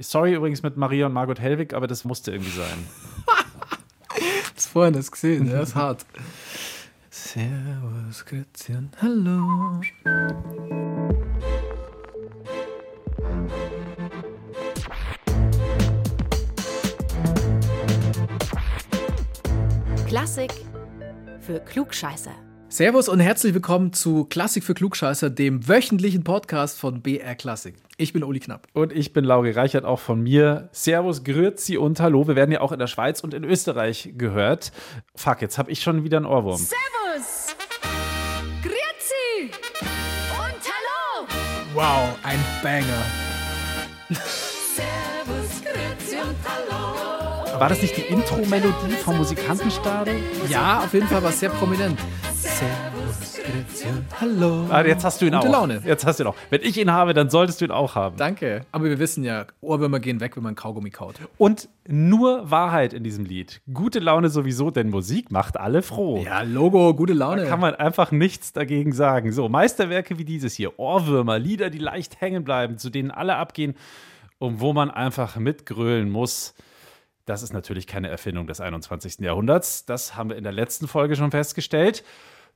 Sorry übrigens mit Maria und Margot Hellwig, aber das musste irgendwie sein. das vorhin das gesehen, ja, ist hart. Servus, Christian, hallo. Klassik für Klugscheißer. Servus und herzlich willkommen zu Klassik für Klugscheißer, dem wöchentlichen Podcast von BR Klassik. Ich bin Uli Knapp. Und ich bin Lauri Reichert, auch von mir. Servus, Grüezi und Hallo. Wir werden ja auch in der Schweiz und in Österreich gehört. Fuck, jetzt habe ich schon wieder einen Ohrwurm. Servus, Grüezi und Hallo. Wow, ein Banger. Servus, Grüezi und Hallo. War das nicht die Intro-Melodie vom Musikantenstadel? Ja, auf jeden Fall war es sehr prominent. Hallo. Ah, jetzt hast du ihn Gute auch. Laune. Jetzt hast du ihn auch. Wenn ich ihn habe, dann solltest du ihn auch haben. Danke. Aber wir wissen ja, Ohrwürmer gehen weg, wenn man Kaugummi kaut. Und nur Wahrheit in diesem Lied. Gute Laune sowieso, denn Musik macht alle froh. Ja, Logo, gute Laune. Da kann man einfach nichts dagegen sagen. So, Meisterwerke wie dieses hier, Ohrwürmer, Lieder, die leicht hängen bleiben, zu denen alle abgehen und wo man einfach mitgrölen muss. Das ist natürlich keine Erfindung des 21. Jahrhunderts. Das haben wir in der letzten Folge schon festgestellt.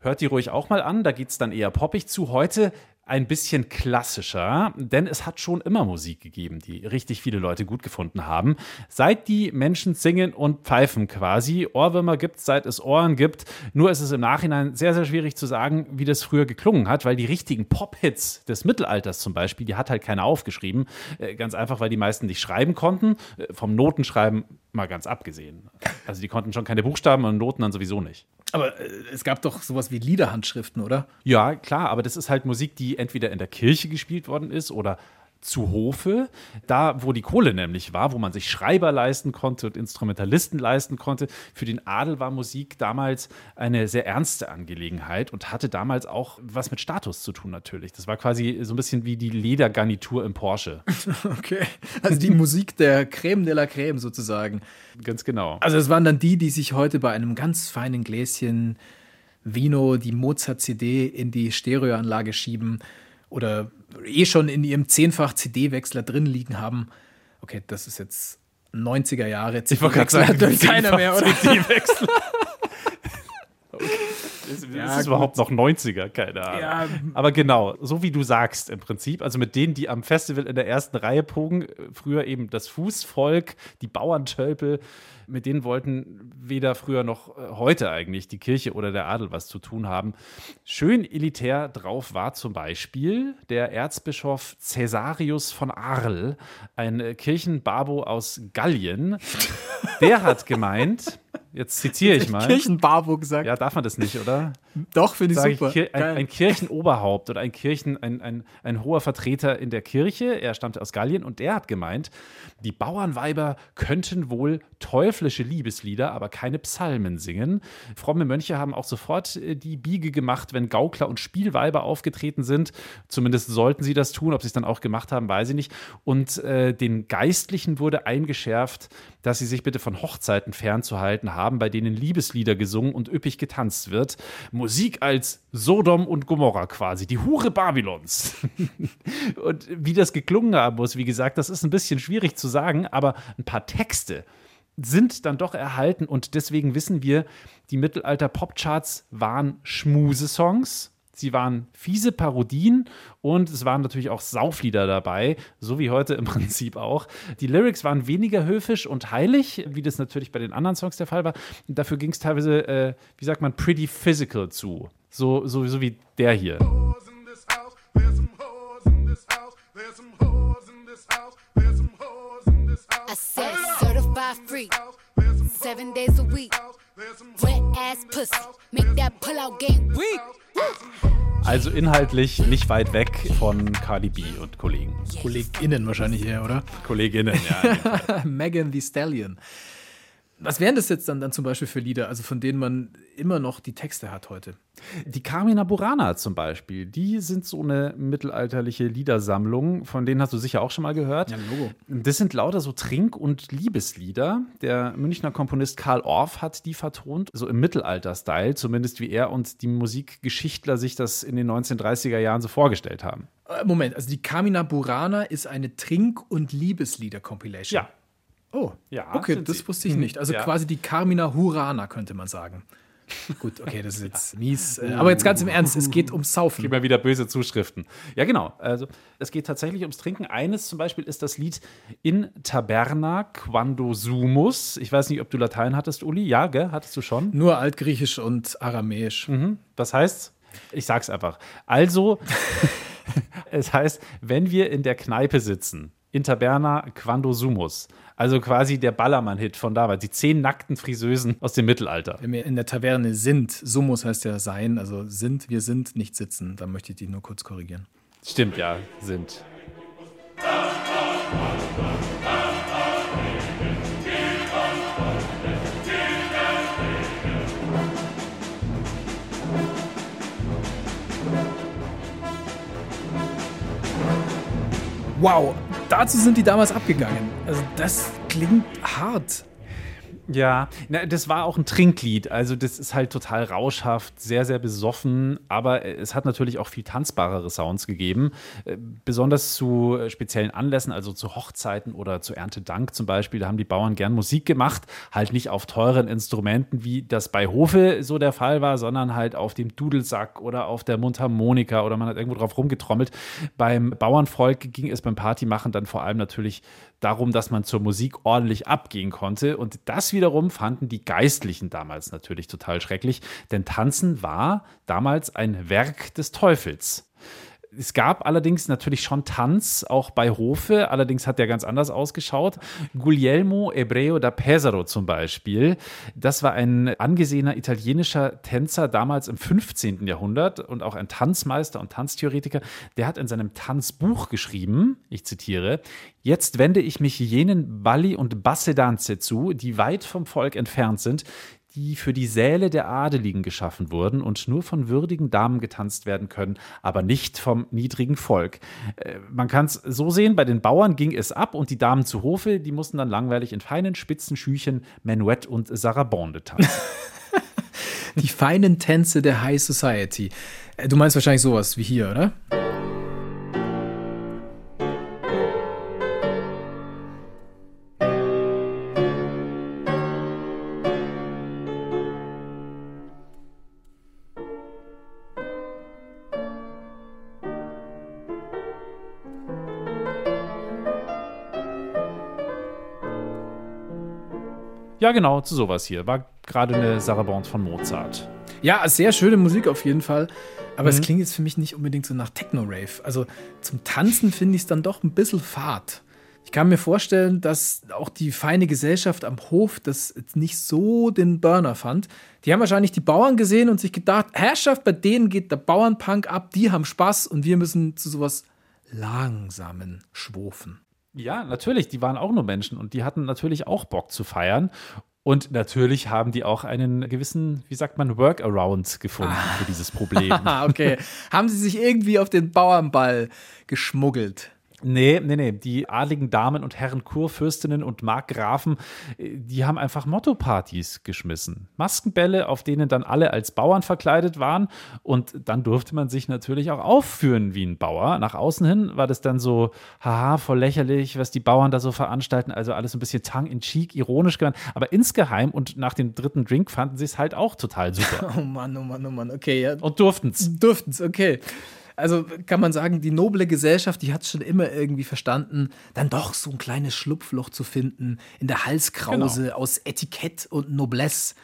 Hört die ruhig auch mal an, da geht es dann eher poppig zu. Heute ein bisschen klassischer, denn es hat schon immer Musik gegeben, die richtig viele Leute gut gefunden haben. Seit die Menschen singen und pfeifen quasi. Ohrwürmer gibt es, seit es Ohren gibt. Nur ist es im Nachhinein sehr, sehr schwierig zu sagen, wie das früher geklungen hat, weil die richtigen Pop-Hits des Mittelalters zum Beispiel, die hat halt keiner aufgeschrieben. Äh, Ganz einfach, weil die meisten nicht schreiben konnten. Äh, Vom Notenschreiben mal ganz abgesehen. Also die konnten schon keine Buchstaben und Noten dann sowieso nicht. Aber äh, es gab doch sowas wie Liederhandschriften, oder? Ja, klar, aber das ist halt Musik, die entweder in der Kirche gespielt worden ist oder zu Hofe, da wo die Kohle nämlich war, wo man sich Schreiber leisten konnte und Instrumentalisten leisten konnte. Für den Adel war Musik damals eine sehr ernste Angelegenheit und hatte damals auch was mit Status zu tun natürlich. Das war quasi so ein bisschen wie die Ledergarnitur im Porsche. Okay. Also die Musik der Creme de la Creme sozusagen. Ganz genau. Also es waren dann die, die sich heute bei einem ganz feinen Gläschen Vino die Mozart-CD in die Stereoanlage schieben oder eh schon in ihrem zehnfach CD-Wechsler drin liegen haben. Okay, das ist jetzt 90er Jahre. Ich wollte gerade CD-Wechsler sagen, hat keiner mehr, oder? CD-Wechsel. okay. Ist, Ja, ist es überhaupt noch 90er? Keine Ahnung. Ja. Aber genau, so wie du sagst im Prinzip, also mit denen, die am Festival in der ersten Reihe pogen, äh, früher eben das Fußvolk, die Bauerntölpel, mit denen wollten weder früher noch äh, heute eigentlich die Kirche oder der Adel was zu tun haben. Schön elitär drauf war zum Beispiel der Erzbischof Caesarius von Arles, ein äh, Kirchenbabo aus Gallien. Der hat gemeint, jetzt zitiere ich mal. Kirchenbarbo gesagt. Ja, darf man das nicht, oder? Doch, finde ich ich, super. Kir ein, ein Kirchenoberhaupt oder ein Kirchen, ein, ein, ein hoher Vertreter in der Kirche, er stammte aus Gallien und der hat gemeint, die Bauernweiber könnten wohl teuflische Liebeslieder, aber keine Psalmen singen. Fromme Mönche haben auch sofort äh, die Biege gemacht, wenn Gaukler und Spielweiber aufgetreten sind. Zumindest sollten sie das tun. Ob sie es dann auch gemacht haben, weiß ich nicht. Und äh, den Geistlichen wurde eingeschärft, dass sie sich bitte von Hochzeiten fernzuhalten haben, bei denen Liebeslieder gesungen und üppig getanzt wird. Musik als Sodom und Gomorra quasi, die Hure Babylons. und wie das geklungen haben muss, wie gesagt, das ist ein bisschen schwierig zu sagen, aber ein paar Texte sind dann doch erhalten und deswegen wissen wir, die Mittelalter-Popcharts waren Schmusesongs. Sie waren fiese Parodien und es waren natürlich auch Sauflieder dabei, so wie heute im Prinzip auch. Die Lyrics waren weniger höfisch und heilig, wie das natürlich bei den anderen Songs der Fall war. Und dafür ging es teilweise, äh, wie sagt man, pretty physical zu. So, so, so wie der hier. I said certified freak, seven days a week. There's some Wet ass pussy, make that pull out game weak. Also inhaltlich nicht weit weg von Cardi B und Kollegen. KollegInnen wahrscheinlich eher, oder? Kolleginnen, ja. Megan the Stallion. Was wären das jetzt dann, dann zum Beispiel für Lieder, also von denen man immer noch die Texte hat heute? Die Carmina Burana zum Beispiel, die sind so eine mittelalterliche Liedersammlung, von denen hast du sicher auch schon mal gehört. Logo. Das sind lauter so Trink- und Liebeslieder. Der Münchner Komponist Karl Orff hat die vertont, so im Mittelalter-Style, zumindest wie er und die Musikgeschichtler sich das in den 1930er Jahren so vorgestellt haben. Äh, Moment, also die Carmina Burana ist eine Trink- und Liebeslieder-Compilation. Ja, Oh, Ja, okay, das sie. wusste ich nicht. Also Ja. quasi die Carmina Hurana, könnte man sagen. Gut, okay, das ist jetzt mies. äh, Aber jetzt ganz im Ernst, es geht ums Saufen. Immer wieder böse Zuschriften. Ja, genau. Also es geht tatsächlich ums Trinken. Eines zum Beispiel ist das Lied In Taberna Quando Sumus. Ich weiß nicht, ob du Latein hattest, Uli. Ja, gell? Hattest du schon? Nur Altgriechisch und Aramäisch. Das heißt, ich sag's einfach. Also, es heißt, wenn wir in der Kneipe sitzen, in Taberna Quando Sumus, also quasi der Ballermann-Hit von damals, die zehn nackten Friseusen aus dem Mittelalter. Wenn wir in der Taverne sind, Sumus heißt ja sein, also sind, wir sind, nicht sitzen. Da möchte ich die nur kurz korrigieren. Stimmt, ja, sind. Wow, dazu sind die damals abgegangen. Also das klingt hart. Ja, na, das war auch ein Trinklied. Also, das ist halt total rauschhaft, sehr, sehr besoffen. Aber es hat natürlich auch viel tanzbarere Sounds gegeben. Äh, Besonders zu äh, speziellen Anlässen, also zu Hochzeiten oder zu Erntedank zum Beispiel. Da haben die Bauern gern Musik gemacht. Halt nicht auf teuren Instrumenten, wie das bei Hofe so der Fall war, sondern halt auf dem Dudelsack oder auf der Mundharmonika oder man hat irgendwo drauf rumgetrommelt. Beim Bauernvolk ging es beim Partymachen dann vor allem natürlich darum, dass man zur Musik ordentlich abgehen konnte. Und das wiederum fanden die Geistlichen damals natürlich total schrecklich, denn Tanzen war damals ein Werk des Teufels. Es gab allerdings natürlich schon Tanz, auch bei Hofe, allerdings hat der ganz anders ausgeschaut. Guglielmo Ebreo da Pesaro zum Beispiel, das war ein angesehener italienischer Tänzer damals im 15. Jahrhundert und auch ein Tanzmeister und Tanztheoretiker. Der hat in seinem Tanzbuch geschrieben, ich zitiere, Jetzt wende ich mich jenen Balli und Bassedanze zu, die weit vom Volk entfernt sind, die für die Säle der Adeligen geschaffen wurden und nur von würdigen Damen getanzt werden können, aber nicht vom niedrigen Volk. Äh, Man kann es so sehen, bei den Bauern ging es ab und die Damen zu Hofe, die mussten dann langweilig in feinen spitzen Schüchen Menuett und Sarabande tanzen. Die feinen Tänze der High Society. Äh, Du meinst wahrscheinlich sowas wie hier, oder? Ja, genau, zu sowas hier. War gerade eine Sarabande von Mozart. Ja, sehr schöne Musik auf jeden Fall. Aber Mhm. es klingt jetzt für mich nicht unbedingt so nach Techno-Rave. Also zum Tanzen finde ich es dann doch ein bisschen fad. Ich kann mir vorstellen, dass auch die feine Gesellschaft am Hof das jetzt nicht so den Burner fand. Die haben wahrscheinlich die Bauern gesehen und sich gedacht, Herrschaft, bei denen geht der Bauernpunk ab, die haben Spaß und wir müssen zu sowas langsamen schwofen. Ja, natürlich, die waren auch nur Menschen und die hatten natürlich auch Bock zu feiern. Und natürlich haben die auch einen gewissen, wie sagt man, Workaround gefunden für dieses Problem. Ah, okay. haben sie sich irgendwie auf den Bauernball geschmuggelt? Nee, nee, nee. Die adligen Damen und Herren Kurfürstinnen und Markgrafen, äh, die haben einfach Motto-Partys geschmissen. Maskenbälle, auf denen dann alle als Bauern verkleidet waren. Und dann durfte man sich natürlich auch aufführen wie ein Bauer. Nach außen hin war das dann so, haha, voll lächerlich, was die Bauern da so veranstalten. Also alles ein bisschen tongue in cheek, ironisch gemeint. Aber insgeheim und nach dem dritten Drink fanden sie es halt auch total super. Oh Mann, oh Mann, oh Mann. Okay, ja. Und durften es. Durften es, okay. Also kann man sagen, die noble Gesellschaft, die hat es schon immer irgendwie verstanden, dann doch so ein kleines Schlupfloch zu finden in der Halskrause aus Etikett und Noblesse.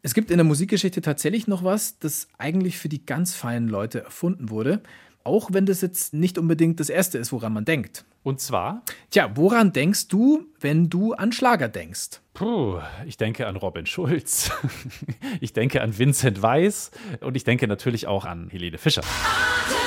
Es gibt in der Musikgeschichte tatsächlich noch was, das eigentlich für die ganz feinen Leute erfunden wurde, auch wenn das jetzt nicht unbedingt das Erste ist, woran man denkt. Und zwar, Tja, woran denkst du, wenn du an Schlager denkst? puh, ich denke an Robin Schulz, ich denke an Vincent Weiss und ich denke natürlich auch an Helene Fischer. Atemlos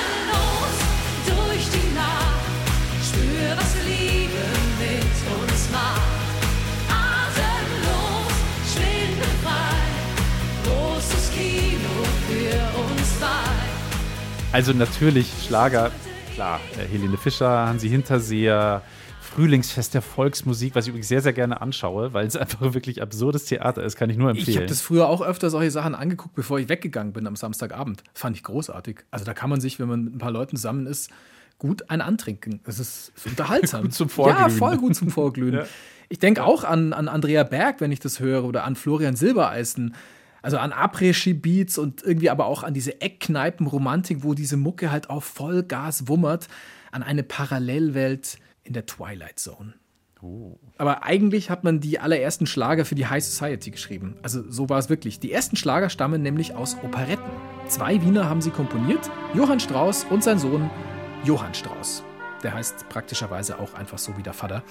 Also natürlich Schlager, klar, äh, Helene Fischer, Hansi Hinterseher, Frühlingsfest der Volksmusik, was ich übrigens sehr, sehr gerne anschaue, weil es einfach wirklich absurdes Theater ist, kann ich nur Ich habe empfehlen. das früher auch öfter solche Sachen angeguckt, bevor ich weggegangen bin am Samstagabend. Fand ich großartig. Also da kann man sich, wenn man mit ein paar Leuten zusammen ist, gut ein antrinken. Es ist unterhaltsam. Gut zum Vorglühen. Ja, voll gut zum Vorglühen. Ja. Ich denke auch an, an Andrea Berg, wenn ich das höre, oder an Florian Silbereisen. Also an Après-Ski-Beats und irgendwie aber auch an diese Eckkneipen-Romantik, wo diese Mucke halt auf Vollgas wummert, an eine Parallelwelt in der Twilight Zone. Aber eigentlich hat man die allerersten Schlager für die High Society geschrieben. Also so war es wirklich. Die ersten Schlager stammen nämlich aus Operetten. Zwei Wiener haben sie komponiert, Johann Strauss und sein Sohn Johann Strauss. Der heißt praktischerweise auch einfach so wie der Vater.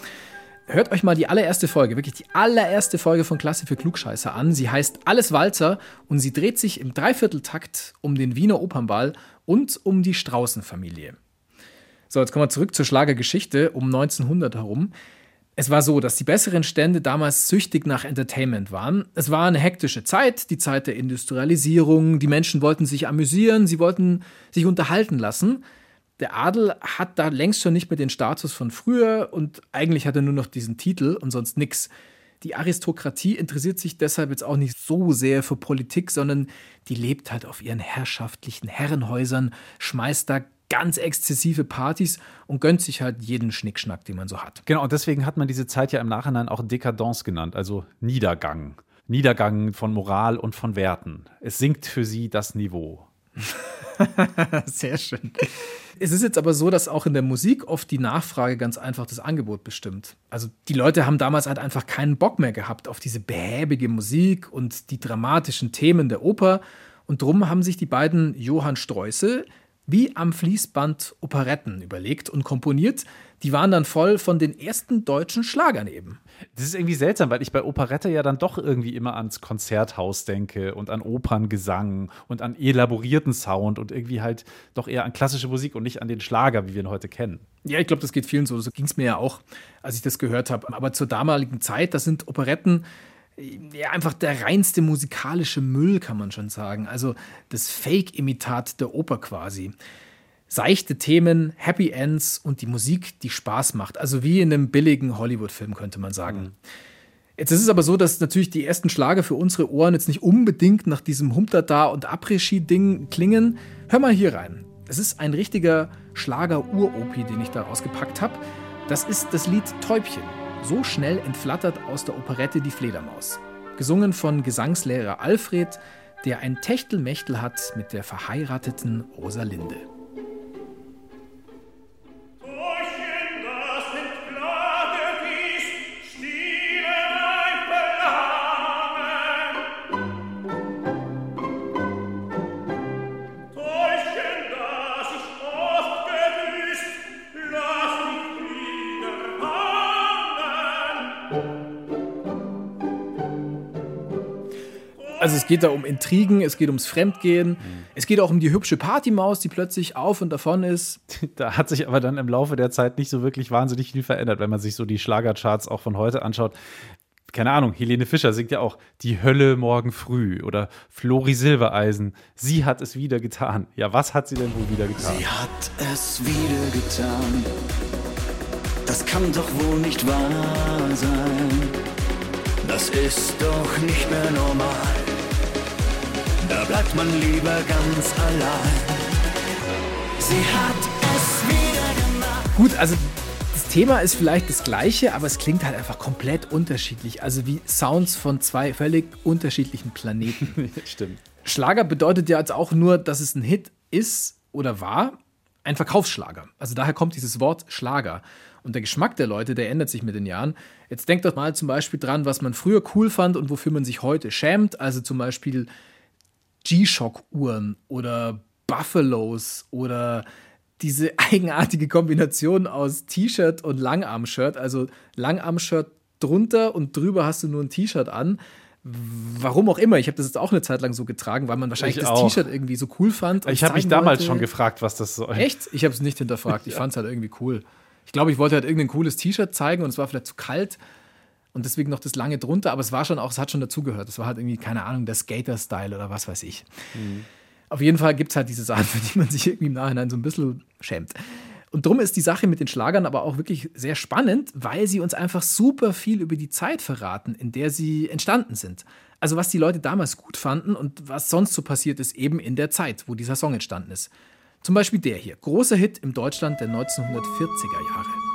Hört euch mal die allererste Folge, wirklich die allererste Folge von Klasse für Klugscheißer an. Sie heißt Alles Walzer und sie dreht sich im Dreivierteltakt um den Wiener Opernball und um die Straußen-Familie. So, jetzt kommen wir zurück zur Schlagergeschichte um 1900 herum. Es war so, dass die besseren Stände damals süchtig nach Entertainment waren. Es war eine hektische Zeit, die Zeit der Industrialisierung. Die Menschen wollten sich amüsieren, sie wollten sich unterhalten lassen. Der Adel hat da längst schon nicht mehr den Status von früher und eigentlich hat er nur noch diesen Titel und sonst nix. Die Aristokratie interessiert sich deshalb jetzt auch nicht so sehr für Politik, sondern die lebt halt auf ihren herrschaftlichen Herrenhäusern, schmeißt da ganz exzessive Partys und gönnt sich halt jeden Schnickschnack, den man so hat. Genau, und deswegen hat man diese Zeit ja im Nachhinein auch Dekadence genannt, also Niedergang. Niedergang von Moral und von Werten. Es sinkt für sie das Niveau. Sehr schön. Es ist jetzt aber so, dass auch in der Musik oft die Nachfrage ganz einfach das Angebot bestimmt. Also die Leute haben damals halt einfach keinen Bock mehr gehabt auf diese behäbige Musik und die dramatischen Themen der Oper. Und drum haben sich die beiden Johann Streusel wie am Fließband Operetten überlegt und komponiert. Die waren dann voll von den ersten deutschen Schlagern eben. Das ist irgendwie seltsam, weil ich bei Operette ja dann doch irgendwie immer ans Konzerthaus denke und an Operngesang und an elaborierten Sound und irgendwie halt doch eher an klassische Musik und nicht an den Schlager, wie wir ihn heute kennen. Ja, ich glaube, das geht vielen so. So ging es mir ja auch, als ich das gehört habe. Aber zur damaligen Zeit, das sind Operetten ja einfach der reinste musikalische Müll, kann man schon sagen. Also das Fake-Imitat der Oper quasi. Seichte Themen, Happy Ends und die Musik, die Spaß macht. Also wie in einem billigen Hollywood-Film, könnte man sagen. Jetzt ist es aber so, dass natürlich die ersten Schlager für unsere Ohren jetzt nicht unbedingt nach diesem Humtata und Après-Ski-Ding klingen. Hör mal hier rein. Es ist ein richtiger Schlager-Uropi, den ich da rausgepackt habe. Das ist das Lied Täubchen. So schnell entflattert aus der Operette die Fledermaus. Gesungen von Gesangslehrer Alfred, der ein Techtelmechtel hat mit der verheirateten Rosalinde. Also es geht da um Intrigen, es geht ums Fremdgehen, es geht auch um die hübsche Partymaus, die plötzlich auf und davon ist. Da hat sich aber dann im Laufe der Zeit nicht so wirklich wahnsinnig viel verändert, wenn man sich so die Schlagercharts auch von heute anschaut. Keine Ahnung, Helene Fischer singt ja auch Die Hölle morgen früh oder Flori Silbereisen. Sie hat es wieder getan. Ja, was hat sie denn wohl wieder getan? Sie hat es wieder getan. Das kann doch wohl nicht wahr sein. Das ist doch nicht mehr normal. Da bleibt man lieber ganz allein. Sie hat es wieder gemacht. Gut, also das Thema ist vielleicht das gleiche, aber es klingt halt einfach komplett unterschiedlich. Also wie Sounds von zwei völlig unterschiedlichen Planeten. Stimmt. Schlager bedeutet ja jetzt auch nur, dass es ein Hit ist oder war, ein Verkaufsschlager. Also daher kommt dieses Wort Schlager. Und der Geschmack der Leute, der ändert sich mit den Jahren. Jetzt denkt doch mal zum Beispiel dran, was man früher cool fand und wofür man sich heute schämt. Also zum Beispiel G-Shock-Uhren oder Buffalos oder diese eigenartige Kombination aus T-Shirt und Langarm-Shirt. Also Langarm-Shirt drunter und drüber hast du nur ein T-Shirt an. Warum auch immer. Ich habe das jetzt auch eine Zeit lang so getragen, weil man wahrscheinlich Ich das. T-Shirt irgendwie so cool fand. Ich habe mich damals wollte. schon gefragt, was das soll. Echt? Ich habe es nicht hinterfragt. Ich fand es halt irgendwie cool. Ich glaube, ich wollte halt irgendein cooles T-Shirt zeigen und es war vielleicht zu kalt und deswegen noch das lange drunter, aber es war schon auch, es hat schon dazugehört. Es war halt irgendwie, keine Ahnung, der Skater-Style oder was weiß ich. Auf jeden Fall gibt es halt diese Sachen, für die man sich irgendwie im Nachhinein so ein bisschen schämt. Und drum ist die Sache mit den Schlagern aber auch wirklich sehr spannend, weil sie uns einfach super viel über die Zeit verraten, in der sie entstanden sind. Also was die Leute damals gut fanden und was sonst so passiert ist, eben in der Zeit, wo dieser Song entstanden ist. Zum Beispiel der hier, großer Hit im Deutschland der 1940er Jahre.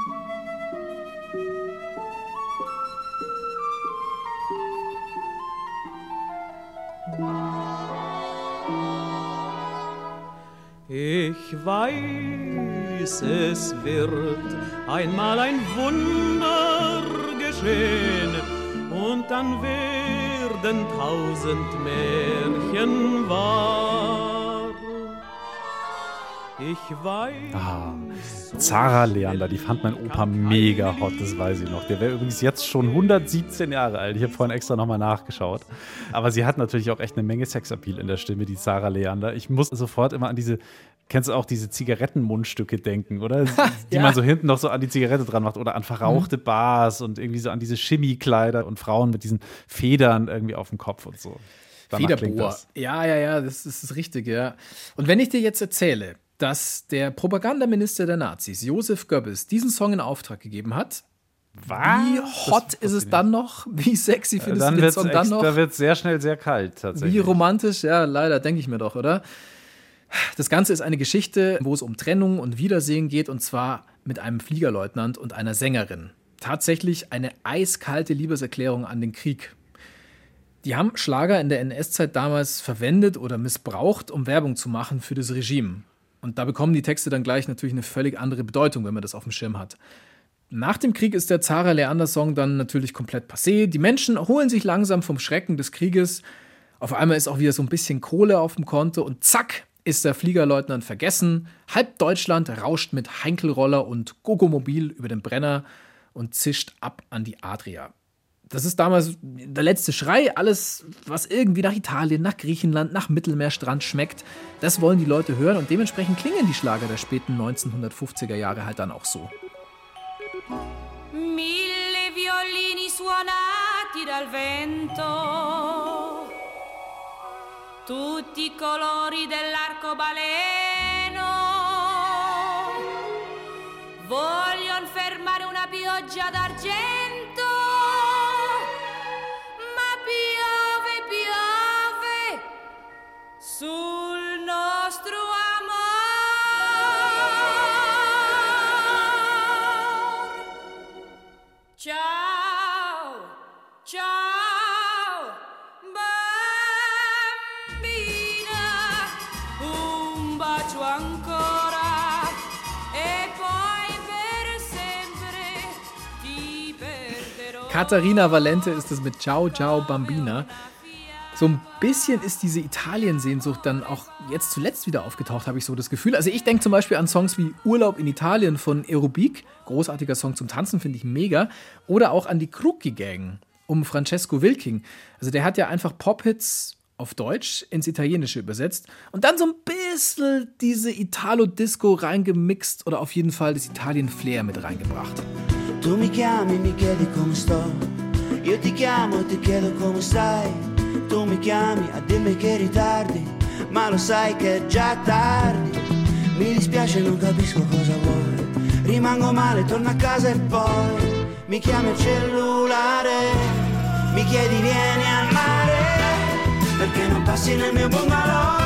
Ich weiß, es wird einmal ein Wunder geschehen und dann werden tausend Märchen wahr. Ich weiß. Ah, Zara Leander, die fand mein Opa mega hot, das weiß ich noch. Der wäre übrigens jetzt schon 117 Jahre alt. Ich habe vorhin extra nochmal nachgeschaut. Aber sie hat natürlich auch echt eine Menge Sexappeal in der Stimme, die Zara Leander. Ich muss sofort immer an diese, kennst du auch diese Zigarettenmundstücke denken, oder? Die Ja. man so hinten noch so an die Zigarette dran macht oder an verrauchte Bars und irgendwie so an diese Chemiekleider und Frauen mit diesen Federn irgendwie auf dem Kopf und so. Danach Federbohr. Ja, ja, ja, das ist das Richtige, ja. Und wenn ich dir jetzt erzähle, dass der Propagandaminister der Nazis, Josef Goebbels, diesen Song in Auftrag gegeben hat, wie hot ist es dann noch? Wie sexy findest Dann du den wird Song dann noch? da wird's sehr schnell sehr kalt tatsächlich. Wie romantisch, ja, leider, denke ich mir doch, oder? Das Ganze ist eine Geschichte, wo es um Trennung und Wiedersehen geht, und zwar mit einem Fliegerleutnant und einer Sängerin. Tatsächlich eine eiskalte Liebeserklärung an den Krieg. Die haben Schlager in der NS-Zeit damals verwendet oder missbraucht, um Werbung zu machen für das Regime. Und da bekommen die Texte dann gleich natürlich eine völlig andere Bedeutung, wenn man das auf dem Schirm hat. Nach dem Krieg ist der Zara Leander-Song dann natürlich komplett passé. Die Menschen erholen sich langsam vom Schrecken des Krieges. Auf einmal ist auch wieder so ein bisschen Kohle auf dem Konto und zack ist der Fliegerleutnant vergessen. Halb Deutschland rauscht mit Heinkelroller und Gogomobil über den Brenner und zischt ab an die Adria. Das ist damals der letzte Schrei. Alles, was irgendwie nach Italien, nach Griechenland, nach Mittelmeerstrand schmeckt, das wollen die Leute hören und dementsprechend klingen die Schlager der späten 1950er Jahre halt dann auch so. Mille violini suonati dal vento, tutti i colori dell'arcobaleno, vogliono fermare una pioggia d'argento, Katharina Valente ist es mit Ciao Ciao Bambina. So ein bisschen ist diese Italien-Sehnsucht dann auch jetzt zuletzt wieder aufgetaucht, habe ich so das Gefühl. Also ich denke zum Beispiel an Songs wie Urlaub in Italien von Aerobik, großartiger Song zum Tanzen, finde ich mega. Oder auch an die Krucki Gang um Francesco Wilking. Also der hat ja einfach Pop-Hits auf Deutsch ins Italienische übersetzt und dann so ein bisschen diese Italo-Disco reingemixt oder auf jeden Fall das Italien-Flair mit reingebracht. Tu mi chiami, mi chiedi come sto. Io ti chiamo e ti chiedo come stai. Tu mi chiami a dirmi che ritardi, ma lo sai che è già tardi. Mi dispiace, non capisco cosa vuoi. Rimango male, torno a casa e poi mi chiami al cellulare. Mi chiedi vieni al mare, perché non passi nel mio bungalow.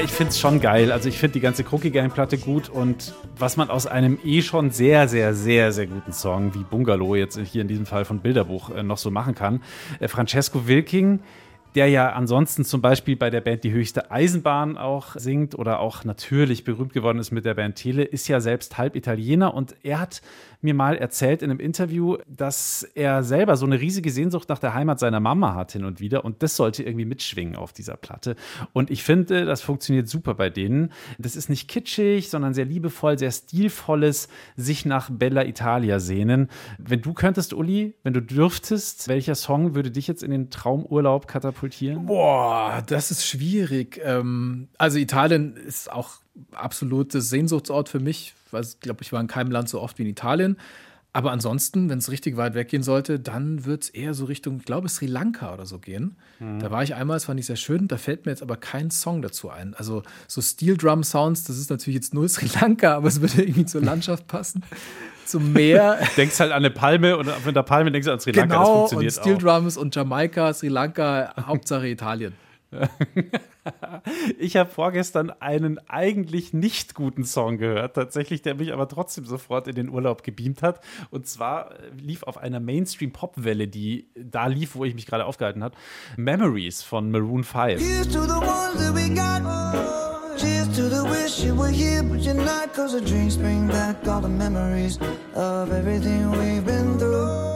Ich finde es schon geil. Also ich finde die ganze Cookie Gang Platte gut und was man aus einem eh schon sehr, sehr, sehr, sehr guten Song wie Bungalow jetzt hier in diesem Fall von Bilderbuch äh, noch so machen kann. Äh, Francesco Wilking, der ja ansonsten zum Beispiel bei der Band Die Höchste Eisenbahn auch singt oder auch natürlich berühmt geworden ist mit der Band Tele, ist ja selbst halb Italiener und er hat mir mal erzählt in einem Interview, dass er selber so eine riesige Sehnsucht nach der Heimat seiner Mama hat hin und wieder und das sollte irgendwie mitschwingen auf dieser Platte. Und ich finde, das funktioniert super bei denen. Das ist nicht kitschig, sondern sehr liebevoll, sehr stilvolles, sich nach Bella Italia sehnen. Wenn du könntest, Uli, wenn du dürftest, welcher Song würde dich jetzt in den Traumurlaub katapultieren? Boah, das ist schwierig. Ähm, also Italien ist auch absolutes Sehnsuchtsort für mich. Ich glaube, ich war in keinem Land so oft wie in Italien. Aber ansonsten, wenn es richtig weit weggehen sollte, dann wird es eher so Richtung, ich glaube, Sri Lanka oder so gehen. Da war ich einmal, das fand ich sehr schön. Da fällt mir jetzt aber kein Song dazu ein. Also so Steel Drum Sounds, das ist natürlich jetzt nur Sri Lanka, aber es würde irgendwie zur Landschaft passen. Zum Meer. Denkst halt an eine Palme und mit der Palme denkst du an Sri Lanka. das genau, und funktioniert Steel auch. Drums und Jamaika, Sri Lanka, Hauptsache Italien. Ich habe vorgestern einen eigentlich nicht guten Song gehört, tatsächlich, der mich aber trotzdem sofort in den Urlaub gebeamt hat. Und zwar äh, lief auf einer Mainstream-Pop-Welle, die da lief, wo ich mich gerade aufgehalten habe, Memories von Maroon 5. Here's to the ones that we got. Cheers to the wish you were here, but you're not. Cause the drinks bring back all the memories of everything we've been through.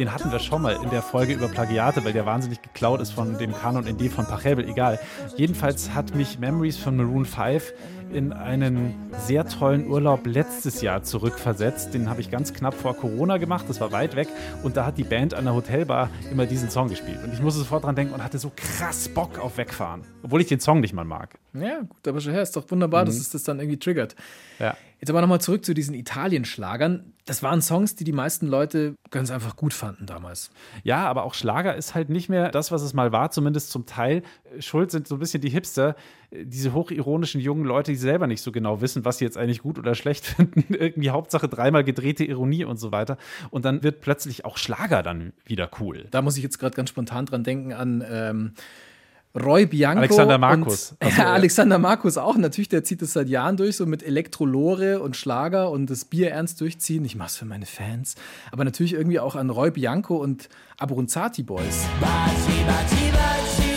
Den hatten wir schon mal in der Folge über Plagiate, weil der wahnsinnig geklaut ist von dem Kanon in D von Pachelbel, egal. Jedenfalls hat mich Memories von Maroon 5 in einen sehr tollen Urlaub letztes Jahr zurückversetzt. Den habe ich ganz knapp vor Corona gemacht, das war weit weg. Und da hat die Band an der Hotelbar immer diesen Song gespielt. Und ich musste sofort dran denken und hatte so krass Bock auf Wegfahren. Obwohl ich den Song nicht mal mag. Ja, gut, aber schon her, ist doch wunderbar, dass es das dann irgendwie triggert. Ja. Jetzt aber nochmal zurück zu diesen Italien-Schlagern. Das waren Songs, die die meisten Leute ganz einfach gut fanden damals. Ja, aber auch Schlager ist halt nicht mehr das, was es mal war, zumindest zum Teil. Schuld sind so ein bisschen die Hipster, diese hochironischen jungen Leute, die selber nicht so genau wissen, was sie jetzt eigentlich gut oder schlecht finden. Irgendwie Hauptsache dreimal gedrehte Ironie und so weiter. Und dann wird plötzlich auch Schlager dann wieder cool. Da muss ich jetzt gerade ganz spontan dran denken an ähm, Roy Bianco. Alexander Markus. Und, so, ja, ja. Alexander Markus auch. Natürlich, der zieht es seit Jahren durch, so mit Elektrolore und Schlager und das Bier ernst durchziehen. Ich mach's für meine Fans. Aber natürlich irgendwie auch an Roy Bianco und Abronzati Boys. Baci, baci, baci,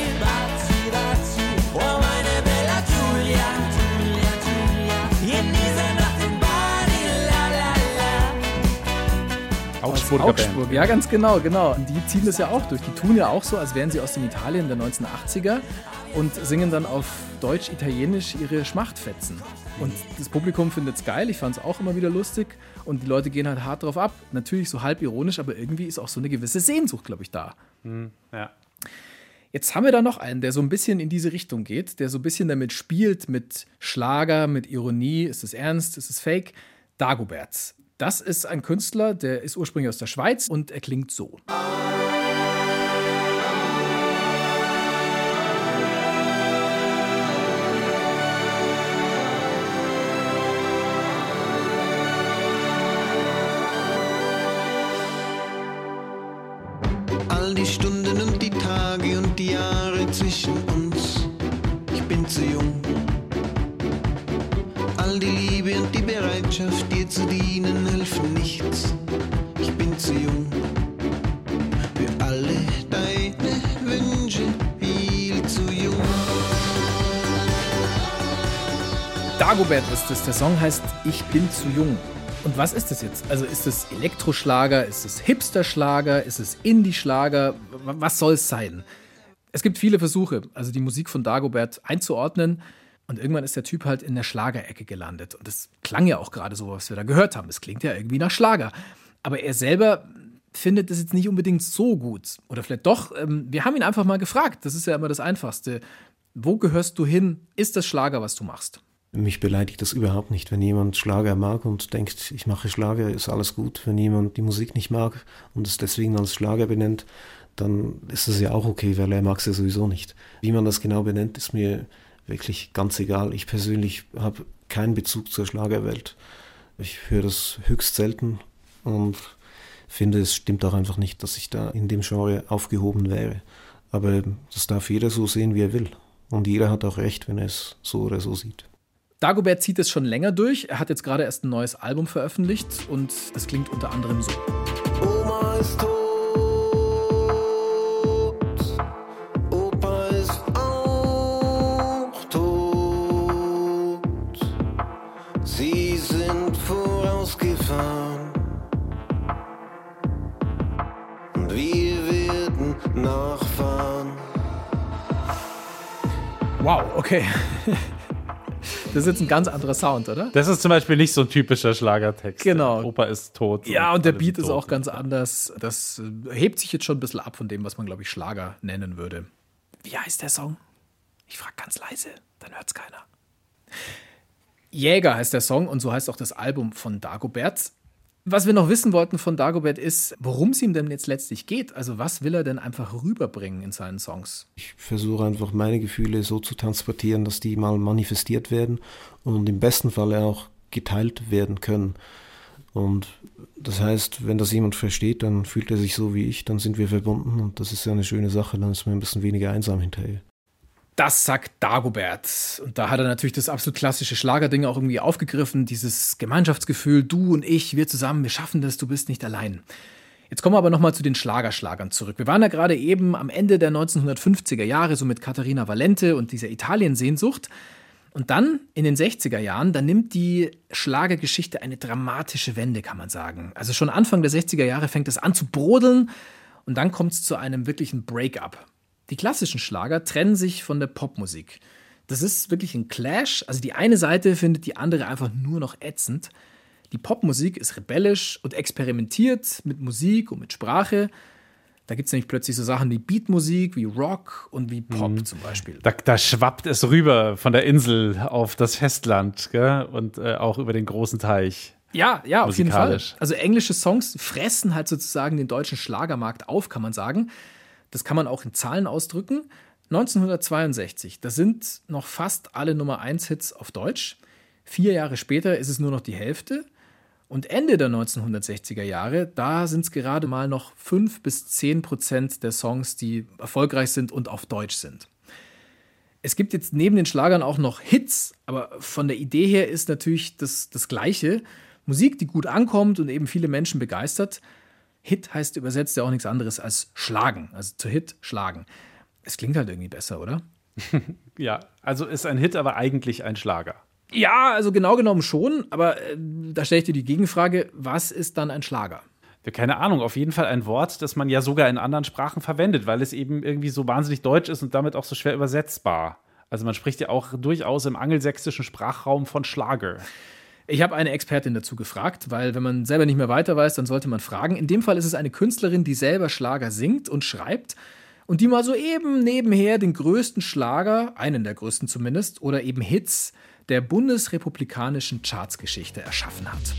Augsburger Augsburg, Band. ja, ganz genau, genau. Und die ziehen das ja auch durch. Die tun ja auch so, als wären sie aus dem Italien der 1980er und singen dann auf Deutsch, Italienisch ihre Schmachtfetzen. Und das Publikum findet es geil. Ich fand es auch immer wieder lustig. Und die Leute gehen halt hart drauf ab. Natürlich so halb ironisch, aber irgendwie ist auch so eine gewisse Sehnsucht, glaube ich, da. Ja. Jetzt haben wir da noch einen, der so ein bisschen in diese Richtung geht, der so ein bisschen damit spielt, mit Schlager, mit Ironie. Ist es ernst? Ist es fake? Dagobert. Das ist ein Künstler, der ist ursprünglich aus der Schweiz und er klingt so. All die Stunden und die Tage und die Jahre zwischen uns. Bereitschaft, dir zu dienen, helfen nichts. Ich bin zu jung. Für alle deine Wünsche viel zu jung. Dagobert ist es. Der Song heißt Ich bin zu jung. Und was ist das jetzt? Also ist es Elektroschlager? Ist es Hipsterschlager? Ist es Indie-Schlager? Was soll es sein? Es gibt viele Versuche, also die Musik von Dagobert einzuordnen. Und irgendwann ist der Typ halt in der Schlagerecke gelandet. Und das klang ja auch gerade so, was wir da gehört haben. Es klingt ja irgendwie nach Schlager. Aber er selber findet das jetzt nicht unbedingt so gut. Oder vielleicht doch. Ähm, wir haben ihn einfach mal gefragt. Das ist ja immer das Einfachste. Wo gehörst du hin? Ist das Schlager, was du machst? Mich beleidigt das überhaupt nicht, wenn jemand Schlager mag und denkt, ich mache Schlager, ist alles gut. Wenn jemand die Musik nicht mag und es deswegen als Schlager benennt, dann ist es ja auch okay, weil er mag es ja sowieso nicht. Wie man das genau benennt, ist mir wirklich ganz egal. Ich persönlich habe keinen Bezug zur Schlagerwelt. Ich höre das höchst selten und finde, es stimmt auch einfach nicht, dass ich da in dem Genre aufgehoben wäre. Aber das darf jeder so sehen, wie er will. Und jeder hat auch recht, wenn er es so oder so sieht. Dagobert zieht es schon länger durch. Er hat jetzt gerade erst ein neues Album veröffentlicht und es klingt unter anderem so. Oma ist tot. Wow, okay. Das ist jetzt ein ganz anderer Sound, oder? Das ist zum Beispiel nicht so ein typischer Schlagertext. Genau. Opa ist tot. Ja, und der Beat ist auch ganz anders. Das äh, hebt sich jetzt schon ein bisschen ab von dem, was man, glaube ich, Schlager nennen würde. Wie heißt der Song? Ich frage ganz leise, dann hört's keiner. Jäger heißt der Song und so heißt auch das Album von Dagobert. Was wir noch wissen wollten von Dagobert ist, worum es ihm denn jetzt letztlich geht. Also was will er denn einfach rüberbringen in seinen Songs? Ich versuche einfach meine Gefühle so zu transportieren, dass die mal manifestiert werden und im besten Fall auch geteilt werden können. Und das heißt, wenn das jemand versteht, dann fühlt er sich so wie ich, dann sind wir verbunden und das ist ja eine schöne Sache, dann ist man ein bisschen weniger einsam hinterher. Das sagt Dagobert. Und da hat er natürlich das absolut klassische Schlagerding auch irgendwie aufgegriffen. Dieses Gemeinschaftsgefühl, du und ich, wir zusammen, wir schaffen das, du bist nicht allein. Jetzt kommen wir aber nochmal zu den Schlagerschlagern zurück. Wir waren ja gerade eben am Ende der 1950er Jahre, so mit Katharina Valente und dieser Italien-Sehnsucht. Und dann in den 60er Jahren, da nimmt die Schlagergeschichte eine dramatische Wende, kann man sagen. Also schon Anfang der 60er Jahre fängt es an zu brodeln und dann kommt es zu einem wirklichen Break-up. Die klassischen Schlager trennen sich von der Popmusik. Das ist wirklich ein Clash. Also die eine Seite findet die andere einfach nur noch ätzend. Die Popmusik ist rebellisch und experimentiert mit Musik und mit Sprache. Da gibt es nämlich plötzlich so Sachen wie Beatmusik, wie Rock und wie Pop Mhm. zum Beispiel. Da, da schwappt es rüber von der Insel auf das Festland gell? und äh, auch über den großen Teich. Ja, ja, auf jeden Fall. Also englische Songs fressen halt sozusagen den deutschen Schlagermarkt auf, kann man sagen. Das kann man auch in Zahlen ausdrücken. 1962, da sind noch fast alle Nummer 1 Hits auf Deutsch. Vier Jahre später ist es nur noch die Hälfte. Und Ende der 1960er Jahre, da sind es gerade mal noch 5 bis 10 Prozent der Songs, die erfolgreich sind und auf Deutsch sind. Es gibt jetzt neben den Schlagern auch noch Hits, aber von der Idee her ist natürlich das, das Gleiche. Musik, die gut ankommt und eben viele Menschen begeistert. Hit heißt übersetzt ja auch nichts anderes als schlagen. Also zu Hit schlagen. Es klingt halt irgendwie besser, oder? Ja, also ist ein Hit, aber eigentlich ein Schlager. Ja, also genau genommen schon, aber äh, da stelle ich dir die Gegenfrage, was ist dann ein Schlager? Ja, keine Ahnung, auf jeden Fall ein Wort, das man ja sogar in anderen Sprachen verwendet, weil es eben irgendwie so wahnsinnig deutsch ist und damit auch so schwer übersetzbar. Also man spricht ja auch durchaus im angelsächsischen Sprachraum von Schlager. Ich habe eine Expertin dazu gefragt, weil wenn man selber nicht mehr weiter weiß, dann sollte man fragen. In dem Fall ist es eine Künstlerin, die selber Schlager singt und schreibt und die mal so eben nebenher den größten Schlager, einen der größten zumindest, oder eben Hits der bundesrepublikanischen Chartsgeschichte erschaffen hat.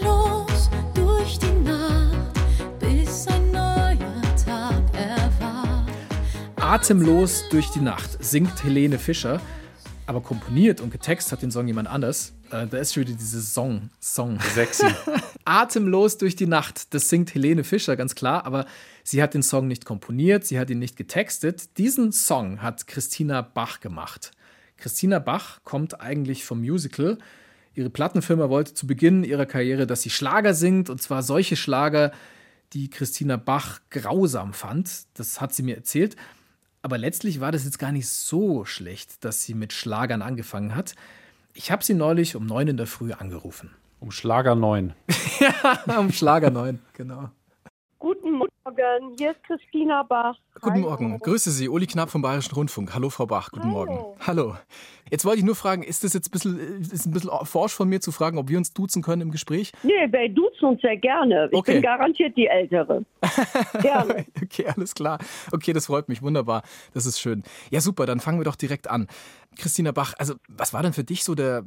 Atemlos durch die Nacht, bis ein neuer Tag erwacht. Atemlos durch die Nacht singt Helene Fischer, aber komponiert und getextet hat den Song jemand anders. Äh, da ist schon wieder dieses Song. Song. Sexy. Atemlos durch die Nacht, das singt Helene Fischer, ganz klar, aber sie hat den Song nicht komponiert, sie hat ihn nicht getextet. Diesen Song hat Christina Bach gemacht. Christina Bach kommt eigentlich vom Musical. Ihre Plattenfirma wollte zu Beginn ihrer Karriere, dass sie Schlager singt, und zwar solche Schlager, die Christina Bach grausam fand. Das hat sie mir erzählt. Aber letztlich war das jetzt gar nicht so schlecht, dass sie mit Schlagern angefangen hat. Ich habe sie neulich um neun in der Früh angerufen. Um Schlager 9. ja, um Schlager 9, genau. Guten Morgen, hier ist Christina Bach. Guten Morgen, grüße Sie, Uli Knapp vom Bayerischen Rundfunk. Hallo, Frau Bach, guten Morgen. Hallo. Jetzt wollte ich nur fragen, ist das jetzt ein bisschen, ist ein bisschen forsch von mir zu fragen, ob wir uns duzen können im Gespräch? Nee, wir duzen uns sehr gerne. Ich Okay. bin garantiert die Ältere. Gerne. Okay, alles klar. Okay, das freut mich, wunderbar. Das ist schön. Ja, super, dann fangen wir doch direkt an. Christina Bach, also was war denn für dich so der,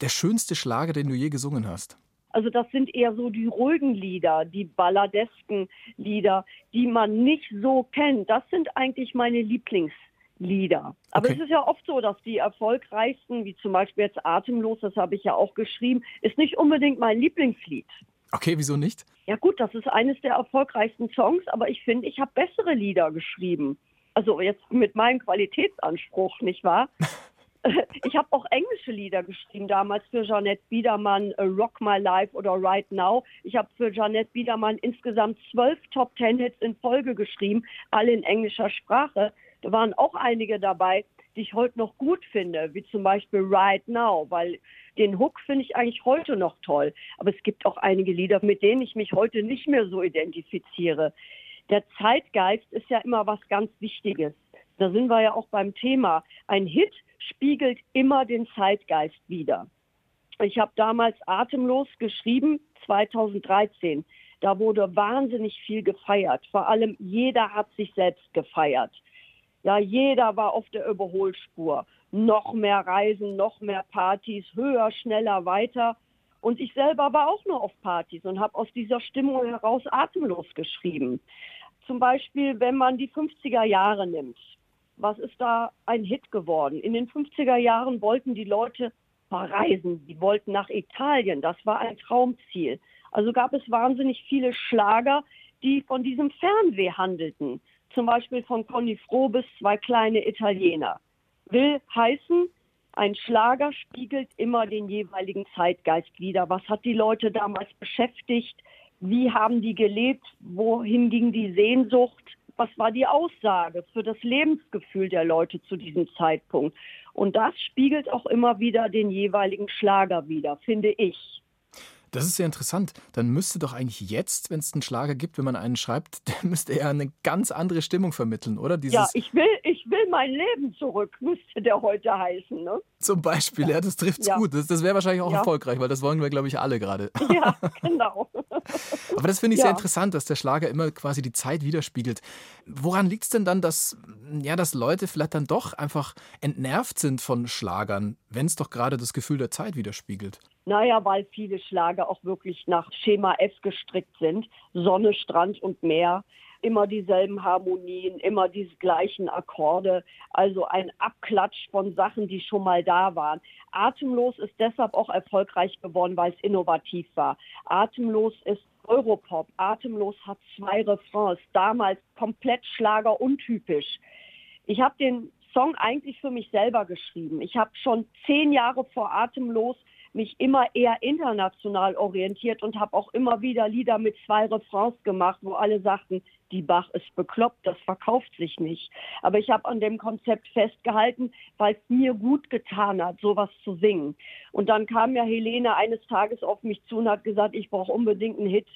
der schönste Schlager, den du je gesungen hast? Also das sind eher so die ruhigen Lieder, die balladesken Lieder, die man nicht so kennt. Das sind eigentlich meine Lieblingslieder. Aber Okay. es ist ja oft so, dass die erfolgreichsten, wie zum Beispiel jetzt Atemlos, das habe ich ja auch geschrieben, ist nicht unbedingt mein Lieblingslied. Okay, wieso nicht? Ja gut, das ist eines der erfolgreichsten Songs, aber ich finde, ich habe bessere Lieder geschrieben. Also jetzt mit meinem Qualitätsanspruch, nicht wahr? Ich habe auch englische Lieder geschrieben, damals für Jeanette Biedermann, äh, Rock My Life oder Right Now. Ich habe für Jeanette Biedermann insgesamt zwölf Top Ten Hits in Folge geschrieben, alle in englischer Sprache. Da waren auch einige dabei, die ich heute noch gut finde, wie zum Beispiel Right Now, weil den Hook finde ich eigentlich heute noch toll. Aber es gibt auch einige Lieder, mit denen ich mich heute nicht mehr so identifiziere. Der Zeitgeist ist ja immer was ganz Wichtiges. Da sind wir ja auch beim Thema. Ein Hit spiegelt immer den Zeitgeist wider. Ich habe damals Atemlos geschrieben, 2013. Da wurde wahnsinnig viel gefeiert. Vor allem jeder hat sich selbst gefeiert. Ja, jeder war auf der Überholspur. Noch mehr Reisen, noch mehr Partys, höher, schneller, weiter. Und ich selber war auch nur auf Partys und habe aus dieser Stimmung heraus atemlos geschrieben. Zum Beispiel, wenn man die 50er Jahre nimmt. Was ist da ein Hit geworden? In den 50er Jahren wollten die Leute verreisen. Die wollten nach Italien. Das war ein Traumziel. Also gab es wahnsinnig viele Schlager, die von diesem Fernweh handelten. Zum Beispiel von Conny Froh bis zwei kleine Italiener. Will heißen, ein Schlager spiegelt immer den jeweiligen Zeitgeist wider. Was hat die Leute damals beschäftigt? Wie haben die gelebt? Wohin ging die Sehnsucht? Was war die Aussage für das Lebensgefühl der Leute zu diesem Zeitpunkt? Und das spiegelt auch immer wieder den jeweiligen Schlager wider, finde ich. Das ist sehr interessant. Dann müsste doch eigentlich jetzt, wenn es einen Schlager gibt, wenn man einen schreibt, dann müsste er eine ganz andere Stimmung vermitteln, oder? Dieses ja, ich will, ich will mein Leben zurück, müsste der heute heißen. Ne? Zum Beispiel, ja, das trifft's Ja. gut. Das, das wäre wahrscheinlich auch Ja. erfolgreich, weil das wollen wir, glaube ich, alle gerade. Ja, genau. Aber das finde ich sehr interessant, dass der Schlager immer quasi die Zeit widerspiegelt. Woran liegt es denn dann, dass, ja, dass Leute vielleicht dann doch einfach entnervt sind von Schlagern, wenn es doch gerade das Gefühl der Zeit widerspiegelt? Naja, weil viele Schlager auch wirklich nach Schema F gestrickt sind. Sonne, Strand und Meer. Immer dieselben Harmonien, immer die gleichen Akkorde. Also ein Abklatsch von Sachen, die schon mal da waren. Atemlos ist deshalb auch erfolgreich geworden, weil es innovativ war. Atemlos ist Europop. Atemlos hat zwei Refrains. Damals komplett Schlager untypisch. Ich habe den Song eigentlich für mich selber geschrieben. Ich habe schon zehn Jahre vor Atemlos mich immer eher international orientiert und habe auch immer wieder Lieder mit zwei Refrains gemacht, wo alle sagten, die Bach ist bekloppt, das verkauft sich nicht. Aber ich habe an dem Konzept festgehalten, weil es mir gut getan hat, sowas zu singen. Und dann kam ja Helene eines Tages auf mich zu und hat gesagt, ich brauche unbedingt einen Hit.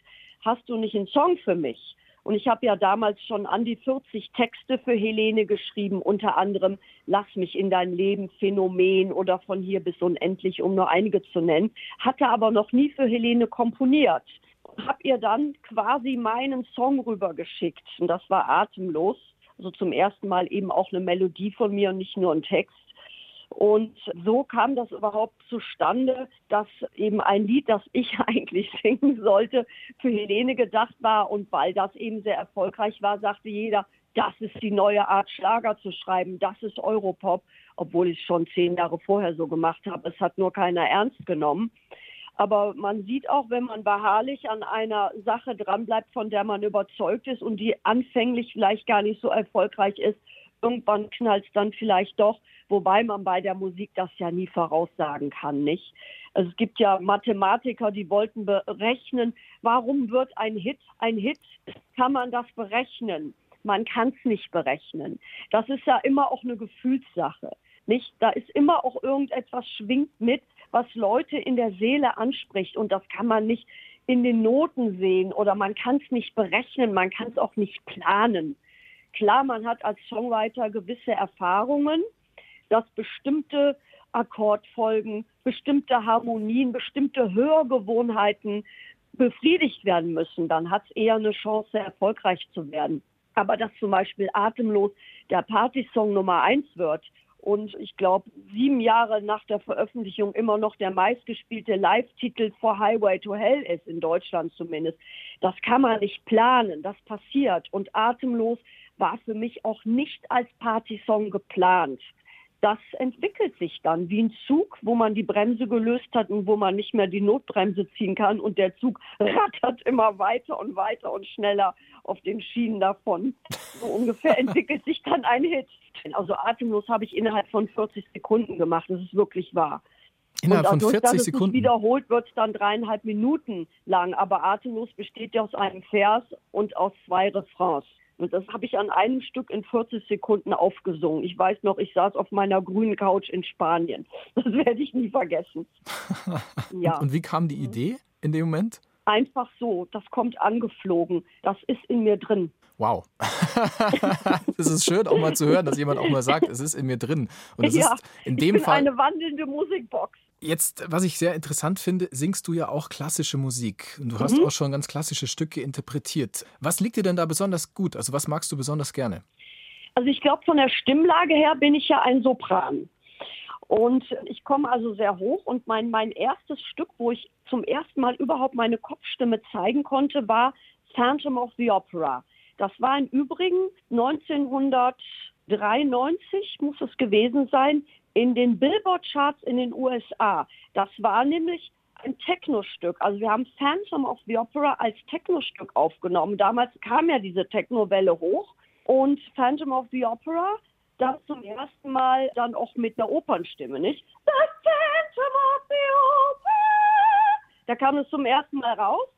Hast du nicht einen Song für mich? Und ich habe ja damals schon an die 40 Texte für Helene geschrieben, unter anderem Lass mich in dein Leben, Phänomen oder von hier bis unendlich, um nur einige zu nennen, hatte aber noch nie für Helene komponiert. Habe ihr dann quasi meinen Song rübergeschickt. Und das war atemlos. Also zum ersten Mal eben auch eine Melodie von mir und nicht nur ein Text. Und so kam das überhaupt zustande, dass eben ein Lied, das ich eigentlich singen sollte, für Helene gedacht war. Und weil das eben sehr erfolgreich war, sagte jeder, das ist die neue Art, Schlager zu schreiben, das ist Europop, obwohl ich es schon zehn Jahre vorher so gemacht habe. Es hat nur keiner ernst genommen. Aber man sieht auch, wenn man beharrlich an einer Sache dranbleibt, von der man überzeugt ist und die anfänglich vielleicht gar nicht so erfolgreich ist, irgendwann knallt es dann vielleicht doch, wobei man bei der Musik das ja nie voraussagen kann, nicht? Also es gibt ja Mathematiker, die wollten berechnen, warum wird ein Hit ein Hit? Kann man das berechnen? Man kann es nicht berechnen. Das ist ja immer auch eine Gefühlssache, nicht? Da ist immer auch irgendetwas schwingt mit, was Leute in der Seele anspricht und das kann man nicht in den Noten sehen oder man kann es nicht berechnen, man kann es auch nicht planen. Klar, man hat als Songwriter gewisse Erfahrungen, dass bestimmte Akkordfolgen, bestimmte Harmonien, bestimmte Hörgewohnheiten befriedigt werden müssen. Dann hat es eher eine Chance, erfolgreich zu werden. Aber dass zum Beispiel Atemlos der Partysong Nummer eins wird und ich glaube, sieben Jahre nach der Veröffentlichung immer noch der meistgespielte Live-Titel For Highway to Hell ist, in Deutschland zumindest, das kann man nicht planen. Das passiert. Und Atemlos war für mich auch nicht als Partysong geplant. Das entwickelt sich dann wie ein Zug, wo man die Bremse gelöst hat und wo man nicht mehr die Notbremse ziehen kann und der Zug rattert immer weiter und weiter und schneller auf den Schienen davon. So ungefähr entwickelt sich dann ein Hit. Also atemlos habe ich innerhalb von 40 Sekunden gemacht. Das ist wirklich wahr. Innerhalb und von dadurch, 40 dass es Sekunden? wiederholt wird es dann dreieinhalb Minuten lang. Aber atemlos besteht ja aus einem Vers und aus zwei Refrains. Und das habe ich an einem Stück in 40 Sekunden aufgesungen. Ich weiß noch, ich saß auf meiner grünen Couch in Spanien. Das werde ich nie vergessen. Ja. Und, wie kam die Idee in dem Moment? Einfach so, das kommt angeflogen. Das ist in mir drin. Wow. Es ist schön auch mal zu hören, dass jemand auch mal sagt, es ist in mir drin. Und es ja, ist in ich dem bin Fall eine wandelnde Musikbox. Jetzt, was ich sehr interessant finde, singst du ja auch klassische Musik. Und du hast Mhm. auch schon ganz klassische Stücke interpretiert. Was liegt dir denn da besonders gut? Also was magst du besonders gerne? Also ich glaube, von der Stimmlage her bin ich ja ein Sopran. Und ich komme also sehr hoch und mein, mein erstes Stück, wo ich zum ersten Mal überhaupt meine Kopfstimme zeigen konnte, war Phantom of the Opera. Das war im Übrigen 1993, muss es gewesen sein, in den Billboard-Charts in den USA. Das war nämlich ein Techno-Stück. Also wir haben Phantom of the Opera als Techno-Stück aufgenommen. Damals kam ja diese Techno-Welle hoch und Phantom of the Opera, das zum ersten Mal dann auch mit einer Opernstimme, nicht? The Phantom of the Opera! Da kam es zum ersten Mal raus.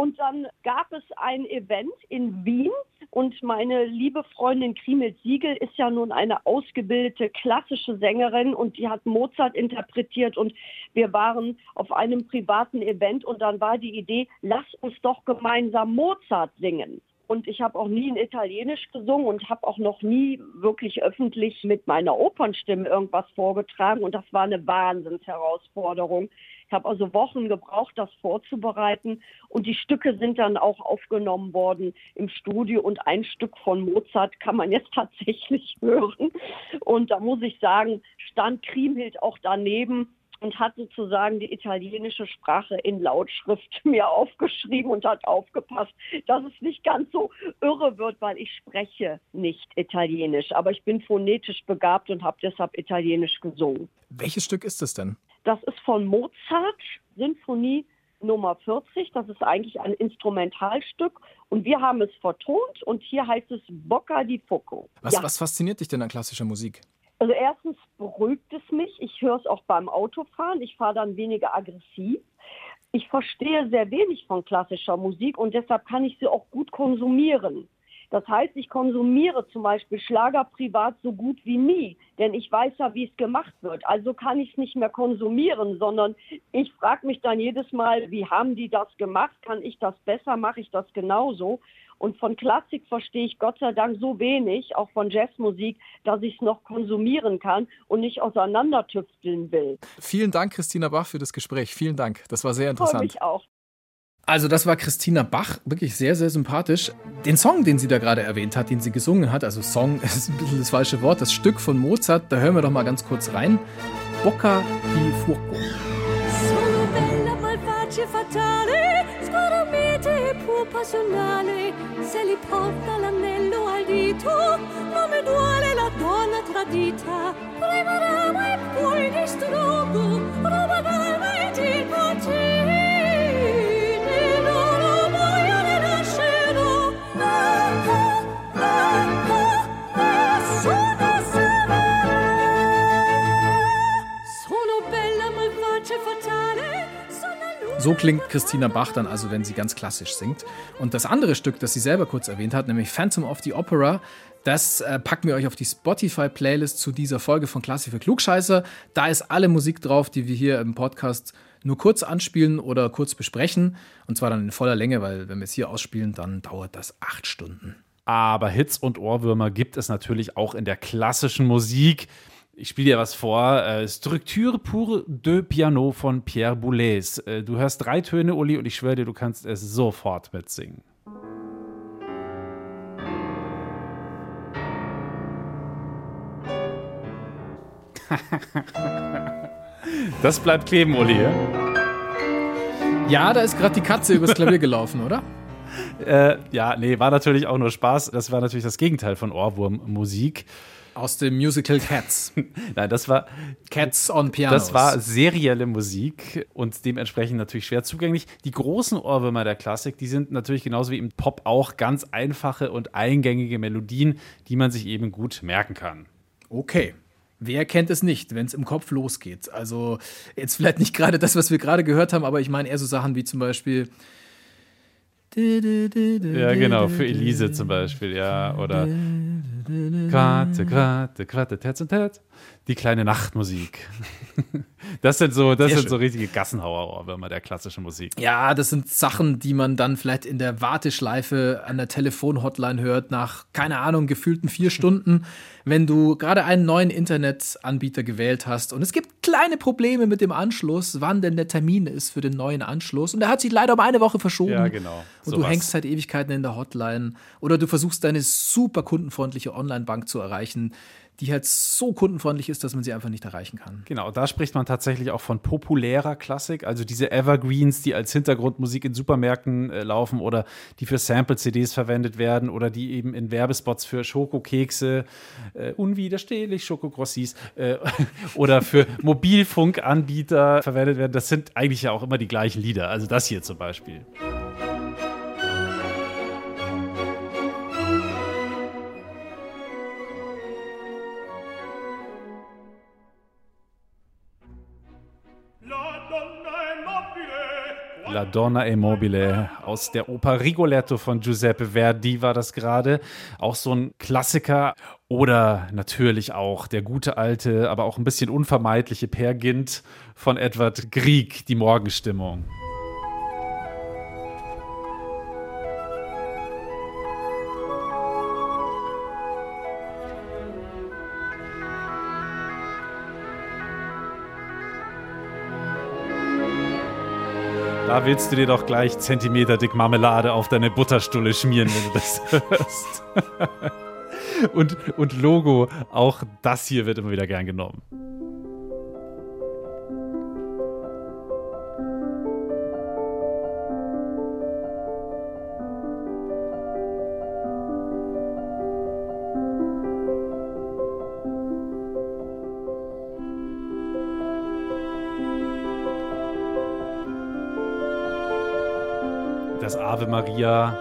Und dann gab es ein Event in Wien und meine liebe Freundin Krimel Siegel ist ja nun eine ausgebildete klassische Sängerin und die hat Mozart interpretiert und wir waren auf einem privaten Event und dann war die Idee, lass uns doch gemeinsam Mozart singen. Und ich habe auch nie in Italienisch gesungen und habe auch noch nie wirklich öffentlich mit meiner Opernstimme irgendwas vorgetragen. Und das war eine Wahnsinnsherausforderung. Ich habe also Wochen gebraucht, das vorzubereiten. Und die Stücke sind dann auch aufgenommen worden im Studio. Und ein Stück von Mozart kann man jetzt tatsächlich hören. Und da muss ich sagen, stand Kriemhild auch daneben und hat sozusagen die italienische Sprache in Lautschrift mir aufgeschrieben und hat aufgepasst, dass es nicht ganz so irre wird, weil ich spreche nicht Italienisch. Aber ich bin phonetisch begabt und habe deshalb Italienisch gesungen. Welches Stück ist es denn? Das ist von Mozart, Sinfonie Nummer 40. Das ist eigentlich ein Instrumentalstück und wir haben es vertont und hier heißt es Bocca di Fuoco. Was, Ja. was fasziniert dich denn an klassischer Musik? Also erstens beruhigt es mich. Ich höre es auch beim Autofahren. Ich fahre dann weniger aggressiv. Ich verstehe sehr wenig von klassischer Musik und deshalb kann ich sie auch gut konsumieren. Das heißt, ich konsumiere zum Beispiel Schlager privat so gut wie nie, denn ich weiß ja, wie es gemacht wird. Also kann ich es nicht mehr konsumieren, sondern ich frage mich dann jedes Mal, wie haben die das gemacht? Kann ich das besser? Mache ich das genauso? Und von Klassik verstehe ich Gott sei Dank so wenig, auch von Jazzmusik, dass ich es noch konsumieren kann und nicht auseinandertüfteln will. Vielen Dank, Christina Bach, für das Gespräch. Vielen Dank. Das war sehr interessant. mich auch. Also das war Christina Bach, wirklich sehr, sehr sympathisch. Den Song, den sie da gerade erwähnt hat, den sie gesungen hat, also Song ist ein bisschen das falsche Wort, das Stück von Mozart, da hören wir doch mal ganz kurz rein. Bocca di Fuoco. Sono bella, malvagia e fatale, scoramite e pur passionale. Se li porta l'anello al dito, nome duale la donna tradita. Prima rama e poi distruggo, So klingt Christina Bach dann also, wenn sie ganz klassisch singt. Und das andere Stück, das sie selber kurz erwähnt hat, nämlich Phantom of the Opera, das äh, packen wir euch auf die Spotify-Playlist zu dieser Folge von Klassik für Klugscheißer. Da ist alle Musik drauf, die wir hier im Podcast nur kurz anspielen oder kurz besprechen. Und zwar dann in voller Länge, weil wenn wir es hier ausspielen, dann dauert das acht Stunden. Aber Hits und Ohrwürmer gibt es natürlich auch in der klassischen Musik. Ich spiele dir was vor. Äh, Structure pour deux Piano von Pierre Boulez. Äh, du hörst drei Töne, Uli, und ich schwöre dir, du kannst es sofort mitsingen. Das bleibt kleben, Uli. ja? Da ist gerade die Katze übers Klavier gelaufen, oder? Äh, ja, nee, war natürlich auch nur Spaß. Das war natürlich das Gegenteil von Ohrwurmmusik. Aus dem Musical Cats. Nein, das war Cats on Pianos. Das war serielle Musik und dementsprechend natürlich schwer zugänglich. Die großen Ohrwürmer der Klassik, die sind natürlich genauso wie im Pop auch ganz einfache und eingängige Melodien, die man sich eben gut merken kann. Okay. Wer kennt es nicht, wenn es im Kopf losgeht? Also jetzt vielleicht nicht gerade das, was wir gerade gehört haben, aber ich meine eher so Sachen wie zum Beispiel. Ja, genau, für Elise zum Beispiel, ja. Oder Quarte, Quarte, Quarte, Terz und Terz. Die kleine Nachtmusik. Das sind so, das Sehr sind schön. so richtige Gassenhauer-Ohrwürmer der klassischen Musik. Ja, das sind Sachen, die man dann vielleicht in der Warteschleife an der Telefonhotline hört, nach, keine Ahnung, gefühlten vier Stunden, wenn du gerade einen neuen Internetanbieter gewählt hast. Und es gibt kleine Probleme mit dem Anschluss, wann denn der Termin ist für den neuen Anschluss. Und der hat sich leider um eine Woche verschoben. Ja, genau. Und du Sowas. hängst seit Ewigkeiten in der Hotline. Oder du versuchst deine super kundenfreundliche Online-Bank zu erreichen, die halt so kundenfreundlich ist, dass man sie einfach nicht erreichen kann. Genau, da spricht man tatsächlich auch von populärer Klassik, also diese Evergreens, die als Hintergrundmusik in Supermärkten äh, laufen oder die für Sample-CDs verwendet werden oder die eben in Werbespots für Schokokekse, äh, unwiderstehlich Schokokrossis äh, oder für Mobilfunkanbieter verwendet werden. Das sind eigentlich ja auch immer die gleichen Lieder, also das hier zum Beispiel. La Donna e Mobile aus der Oper Rigoletto von Giuseppe Verdi war das gerade. Auch so ein Klassiker. Oder natürlich auch der gute alte, aber auch ein bisschen unvermeidliche Per Gynt von Edward Grieg, die Morgenstimmung. Willst du dir doch gleich Zentimeter dick Marmelade auf deine Butterstulle schmieren, wenn du das hörst. und, und Logo, auch das hier wird immer wieder gern genommen. Ave Maria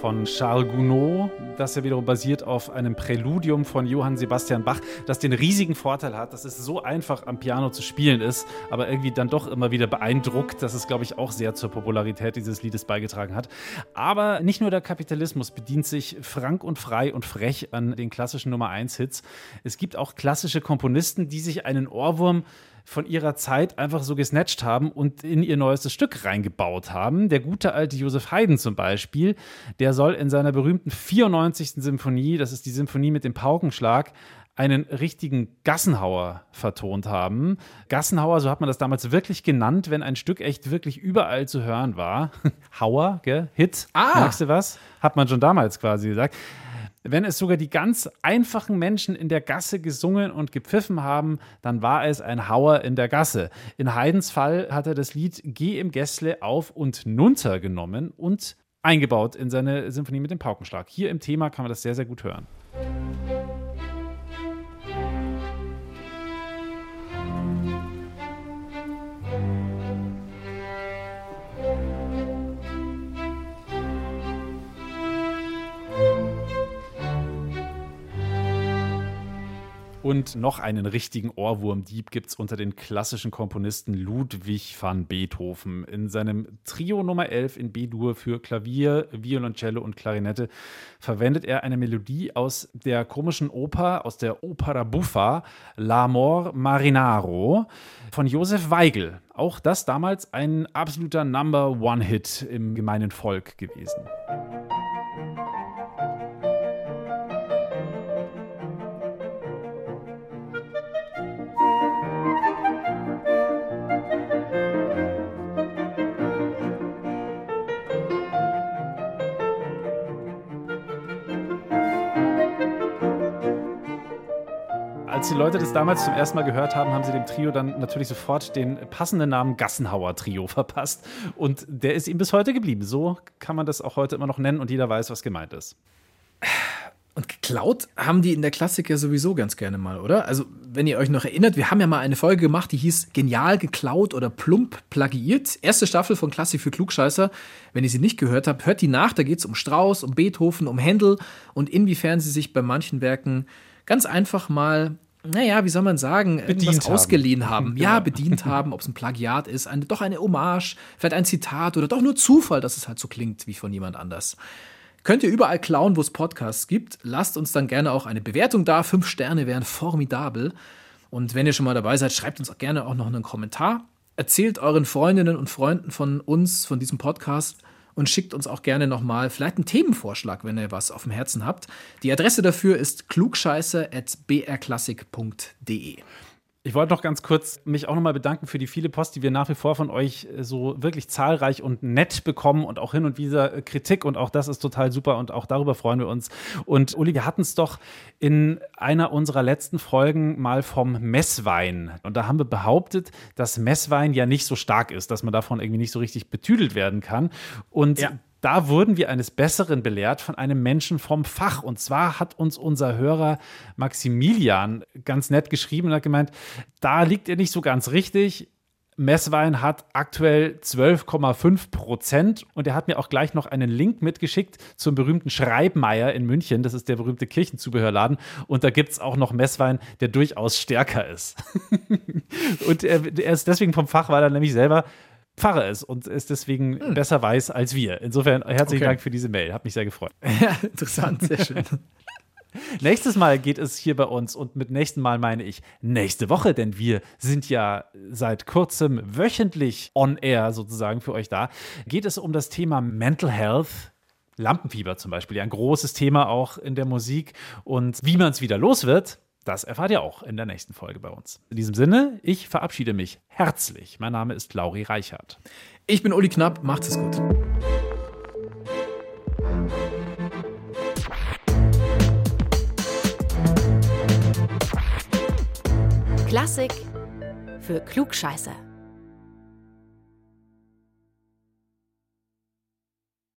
von Charles Gounod, das ja wiederum basiert auf einem Präludium von Johann Sebastian Bach, das den riesigen Vorteil hat, dass es so einfach am Piano zu spielen ist, aber irgendwie dann doch immer wieder beeindruckt, dass es, glaube ich, auch sehr zur Popularität dieses Liedes beigetragen hat. Aber nicht nur der Kapitalismus bedient sich frank und frei und frech an den klassischen Nummer 1 Hits. Es gibt auch klassische Komponisten, die sich einen Ohrwurm von ihrer Zeit einfach so gesnatcht haben und in ihr neuestes Stück reingebaut haben. Der gute alte Josef Haydn zum Beispiel, der soll in seiner berühmten 94. Symphonie, das ist die Symphonie mit dem Paukenschlag, einen richtigen Gassenhauer vertont haben. Gassenhauer, so hat man das damals wirklich genannt, wenn ein Stück echt wirklich überall zu hören war. Hauer, gell? Hit. Ah. Merkst du was? Hat man schon damals quasi gesagt wenn es sogar die ganz einfachen Menschen in der Gasse gesungen und gepfiffen haben, dann war es ein Hauer in der Gasse. In Haydns Fall hat er das Lied Geh im Gässle auf und nunter genommen und eingebaut in seine Symphonie mit dem Paukenschlag. Hier im Thema kann man das sehr, sehr gut hören. Und noch einen richtigen Ohrwurmdieb gibt es unter den klassischen Komponisten Ludwig van Beethoven. In seinem Trio Nummer 11 in B-Dur für Klavier, Violoncello und Klarinette verwendet er eine Melodie aus der komischen Oper, aus der Opera Buffa, L'Amor Marinaro von Josef Weigel. Auch das damals ein absoluter Number-One-Hit im gemeinen Volk gewesen. Als die Leute das damals zum ersten Mal gehört haben, haben sie dem Trio dann natürlich sofort den passenden Namen Gassenhauer Trio verpasst. Und der ist ihm bis heute geblieben. So kann man das auch heute immer noch nennen und jeder weiß, was gemeint ist. Und geklaut haben die in der Klassik ja sowieso ganz gerne mal, oder? Also, wenn ihr euch noch erinnert, wir haben ja mal eine Folge gemacht, die hieß Genial geklaut oder plump plagiiert. Erste Staffel von Klassik für Klugscheißer. Wenn ihr sie nicht gehört habt, hört die nach. Da geht es um Strauss, um Beethoven, um Händel und inwiefern sie sich bei manchen Werken ganz einfach mal naja, wie soll man sagen, Bedient irgendwas haben. ausgeliehen haben. Ja, bedient haben, ob es ein Plagiat ist, eine, doch eine Hommage, vielleicht ein Zitat oder doch nur Zufall, dass es halt so klingt wie von jemand anders. Könnt ihr überall klauen, wo es Podcasts gibt. Lasst uns dann gerne auch eine Bewertung da. Fünf Sterne wären formidabel. Und wenn ihr schon mal dabei seid, schreibt uns auch gerne auch noch einen Kommentar. Erzählt euren Freundinnen und Freunden von uns, von diesem Podcast und schickt uns auch gerne nochmal vielleicht einen Themenvorschlag, wenn ihr was auf dem Herzen habt. Die Adresse dafür ist klugscheiße.brklassik.de. Ich wollte noch ganz kurz mich auch nochmal bedanken für die viele Post, die wir nach wie vor von euch äh, so wirklich zahlreich und nett bekommen und auch hin und wieder äh, Kritik und auch das ist total super und auch darüber freuen wir uns. Und Uli, wir hatten es doch in einer unserer letzten Folgen mal vom Messwein und da haben wir behauptet, dass Messwein ja nicht so stark ist, dass man davon irgendwie nicht so richtig betüdelt werden kann und Ja. Da wurden wir eines Besseren belehrt von einem Menschen vom Fach. Und zwar hat uns unser Hörer Maximilian ganz nett geschrieben und hat gemeint, da liegt er nicht so ganz richtig. Messwein hat aktuell 12,5 Prozent und er hat mir auch gleich noch einen Link mitgeschickt zum berühmten Schreibmeier in München. Das ist der berühmte Kirchenzubehörladen und da gibt es auch noch Messwein, der durchaus stärker ist. und er, er ist deswegen vom Fach, weil er nämlich selber Pfarrer ist und es deswegen besser weiß als wir. Insofern herzlichen Okay. Dank für diese Mail. Hat mich sehr gefreut. Ja, interessant, sehr schön. Nächstes Mal geht es hier bei uns und mit nächsten Mal meine ich nächste Woche, denn wir sind ja seit kurzem wöchentlich on air sozusagen für euch da. Geht es um das Thema Mental Health. Lampenfieber zum Beispiel, ja ein großes Thema auch in der Musik und wie man es wieder los wird, das erfahrt ihr auch in der nächsten Folge bei uns. In diesem Sinne, ich verabschiede mich herzlich. Mein Name ist Lauri Reichert. Ich bin Uli Knapp, macht's es gut. Klassik für Klugscheißer.